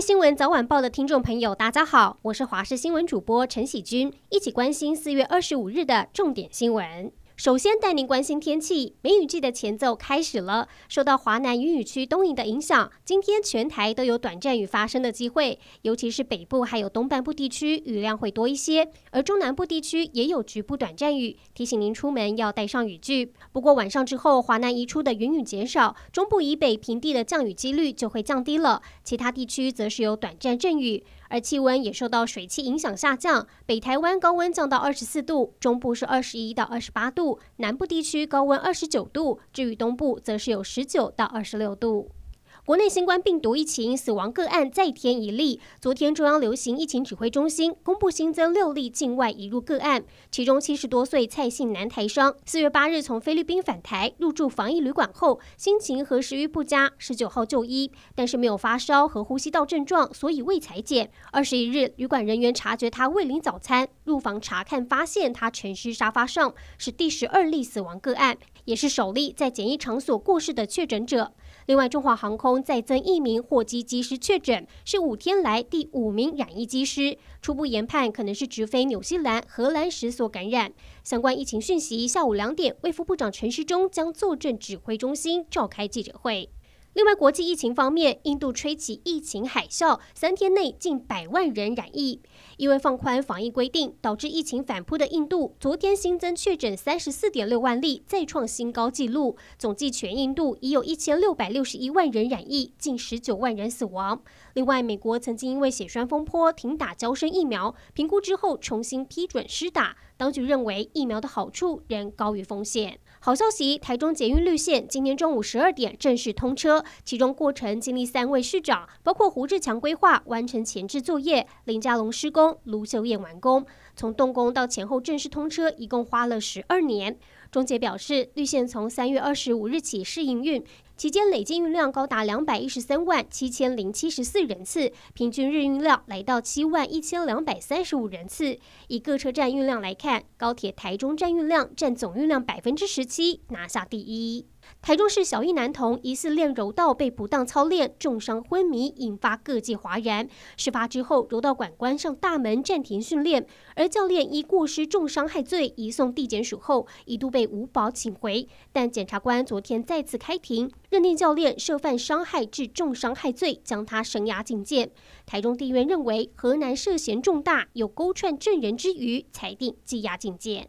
新闻早晚报的听众朋友，大家好，我是华视新闻主播陈喜君，一起关心四月二十五日的重点新闻。首先带您关心天气，梅雨季的前奏开始了。受到华南云雨区东移的影响，今天全台都有短暂雨发生的机会，尤其是北部还有东半部地区雨量会多一些，而中南部地区也有局部短暂雨，提醒您出门要带上雨具。不过晚上之后，华南移出的云雨减少，中部以北平地的降雨几率就会降低了，其他地区则是有短暂阵雨。而气温也受到水汽影响下降，北台湾高温降到二十四度，中部是二十一到二十八度，南部地区高温二十九度，至于东部则是有十九到二十六度。国内新冠病毒疫情死亡个案再添一例。昨天，中央流行疫情指挥中心公布新增六例境外移入个案，其中七十多岁蔡姓男台商，四月八日从菲律宾返台，入住防疫旅馆后，心情和食欲不佳，十九号就医，但是没有发烧和呼吸道症状，所以未采检。二十一日，旅馆人员察觉他未领早餐，入房查看，发现他沉尸沙发上，是第十二例死亡个案，也是首例在检疫场所过世的确诊者。另外，中华航空再增一名货机机师确诊，是五天来第五名染疫机师。初步研判可能是直飞纽西兰、荷兰时所感染。相关疫情讯息，下午两点，卫副部长陈时中将坐镇指挥中心召开记者会。另外，国际疫情方面，印度吹起疫情海啸，三天内近百万人染疫。因为放宽防疫规定，导致疫情反扑的印度，昨天新增确诊三十四点六万例，再创新高纪录。总计全印度已有一千六百六十一万人染疫，近十九万人死亡。另外，美国曾经因为血栓风波停打娇生疫苗，评估之后重新批准施打。当局认为疫苗的好处仍高于风险。好消息，台中捷运绿线今天中午十二点正式通车，其中过程经历三位市长，包括胡志强规划完成前置作业，林家龙施工，卢秀燕完工。从动工到前后正式通车，一共花了十二年。中捷表示，绿线从三月二十五日起试营运。期间累计运量高达两百一十三万七千零七十四人次，平均日运量来到七万一千两百三十五人次。以各车站运量来看，高铁台中站运量占总运量百分之十七，拿下第一。台中市小一男童疑似练柔道被不当操练，重伤昏迷，引发各界哗然。事发之后，柔道馆关上大门，暂停训练。而教练依过失重伤害罪移送地检署后，一度被无保请回。但检察官昨天再次开庭，认定教练涉犯伤害致重伤害罪，将他声押禁见。台中地院认为河南涉嫌重大，有勾串证人之虞，裁定羁押禁见。